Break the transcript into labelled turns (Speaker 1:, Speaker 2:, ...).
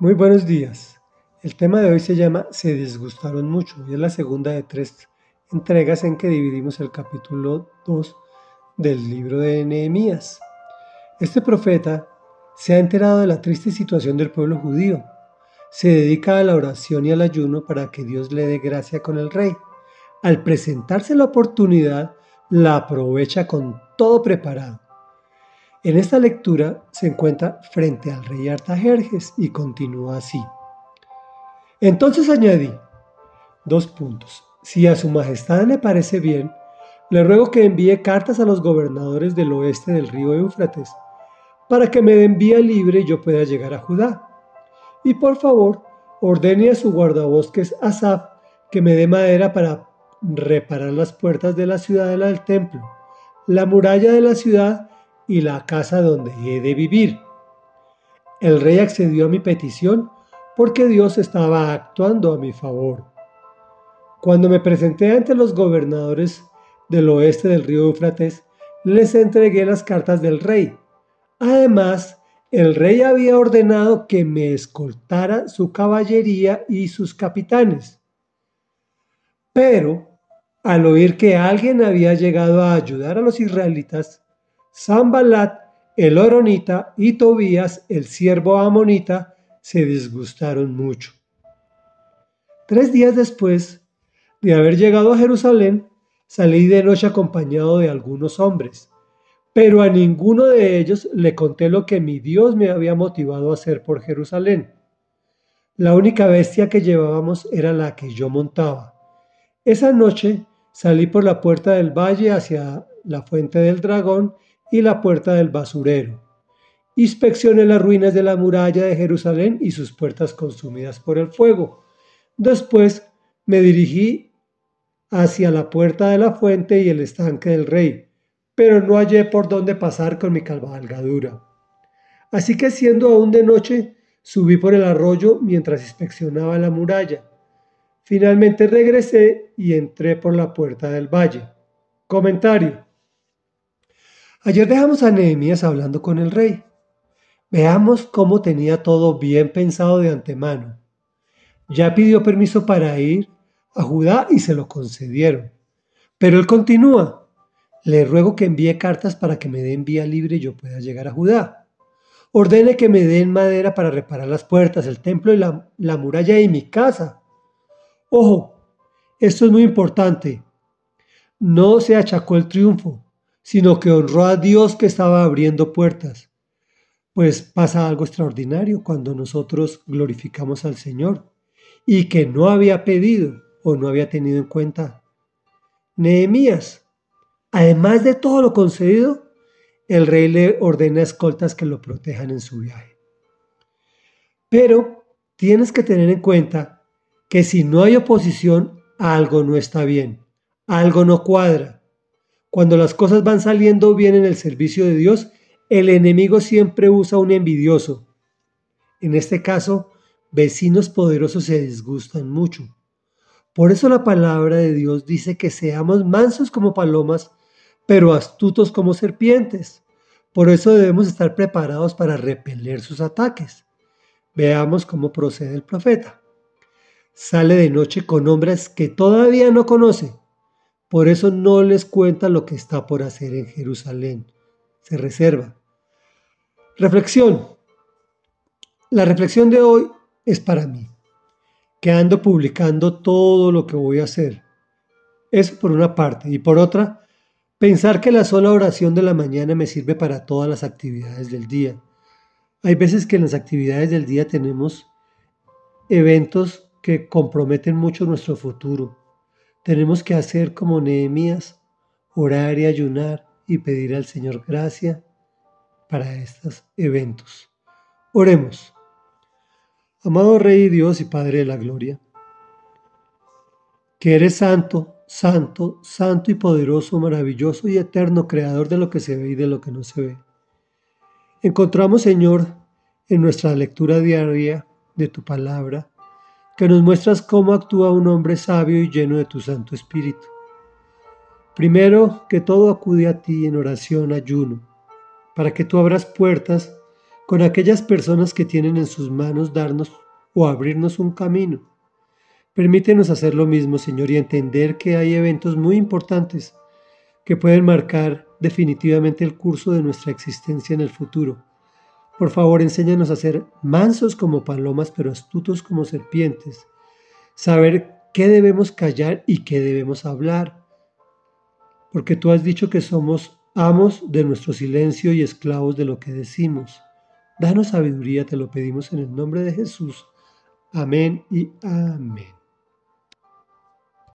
Speaker 1: Muy buenos días. El tema de hoy se llama Se disgustaron mucho y es la segunda de tres entregas en que dividimos el capítulo 2 del libro de Nehemías. Este profeta se ha enterado de la triste situación del pueblo judío. Se dedica a la oración y al ayuno para que Dios le dé gracia con el rey. Al presentarse la oportunidad, la aprovecha con todo preparado en esta lectura se encuentra frente al rey Artajerjes y continúa así. Entonces añadí, dos puntos, si a su majestad le parece bien, le ruego que envíe cartas a los gobernadores del oeste del río Éufrates, para que me den vía libre y yo pueda llegar a Judá. Y por favor, ordene a su guardabosques Asaf que me dé madera para reparar las puertas de la ciudadela del templo, la muralla de la ciudad y la casa donde he de vivir. El rey accedió a mi petición porque Dios estaba actuando a mi favor. Cuando me presenté ante los gobernadores del oeste del río Eufrates, les entregué las cartas del rey. Además, el rey había ordenado que me escoltara su caballería y sus capitanes. Pero, al oír que alguien había llegado a ayudar a los israelitas, Zambalat, el Oronita y Tobías, el siervo amonita, se disgustaron mucho. Tres días después de haber llegado a Jerusalén, salí de noche acompañado de algunos hombres, pero a ninguno de ellos le conté lo que mi Dios me había motivado a hacer por Jerusalén. La única bestia que llevábamos era la que yo montaba. Esa noche salí por la puerta del valle hacia la fuente del dragón y la puerta del basurero. Inspeccioné las ruinas de la muralla de Jerusalén y sus puertas consumidas por el fuego. Después me dirigí hacia la puerta de la fuente y el estanque del rey, pero no hallé por dónde pasar con mi cabalgadura. Así que siendo aún de noche, subí por el arroyo mientras inspeccionaba la muralla. Finalmente regresé y entré por la puerta del valle. Comentario. Ayer dejamos a Nehemías hablando con el rey. Veamos cómo tenía todo bien pensado de antemano. Ya pidió permiso para ir a Judá y se lo concedieron. Pero él continúa. Le ruego que envíe cartas para que me den vía libre y yo pueda llegar a Judá. Ordene que me den madera para reparar las puertas, el templo y la, la muralla y mi casa. Ojo, esto es muy importante. No se achacó el triunfo, sino que honró a Dios que estaba abriendo puertas. Pues pasa algo extraordinario cuando nosotros glorificamos al Señor y que no había pedido o no había tenido en cuenta. Nehemías, además de todo lo concedido, el rey le ordena escoltas que lo protejan en su viaje. Pero tienes que tener en cuenta que si no hay oposición, algo no está bien, algo no cuadra. Cuando las cosas van saliendo bien en el servicio de Dios, el enemigo siempre usa un envidioso. En este caso, vecinos poderosos se disgustan mucho. Por eso la palabra de Dios dice que seamos mansos como palomas, pero astutos como serpientes. Por eso debemos estar preparados para repeler sus ataques. Veamos cómo procede el profeta. Sale de noche con hombres que todavía no conoce por eso no les cuenta lo que está por hacer en Jerusalén. Se reserva. Reflexión. La reflexión de hoy es para mí, que ando publicando todo lo que voy a hacer. Eso por una parte. Y por otra, pensar que la sola oración de la mañana me sirve para todas las actividades del día. Hay veces que en las actividades del día tenemos eventos que comprometen mucho nuestro futuro tenemos que hacer como Nehemías, orar y ayunar y pedir al Señor gracia para estos eventos. Oremos. Amado Rey Dios y Padre de la Gloria, que eres santo, santo, santo y poderoso, maravilloso y eterno, creador de lo que se ve y de lo que no se ve. Encontramos, Señor, en nuestra lectura diaria de tu palabra, que nos muestras cómo actúa un hombre sabio y lleno de tu Santo Espíritu. Primero que todo acude a ti en oración, ayuno, para que tú abras puertas con aquellas personas que tienen en sus manos darnos o abrirnos un camino. Permítenos hacer lo mismo, Señor, y entender que hay eventos muy importantes que pueden marcar definitivamente el curso de nuestra existencia en el futuro. Por favor, enséñanos a ser mansos como palomas, pero astutos como serpientes. Saber qué debemos callar y qué debemos hablar. Porque tú has dicho que somos amos de nuestro silencio y esclavos de lo que decimos. Danos sabiduría, te lo pedimos en el nombre de Jesús. Amén y amén.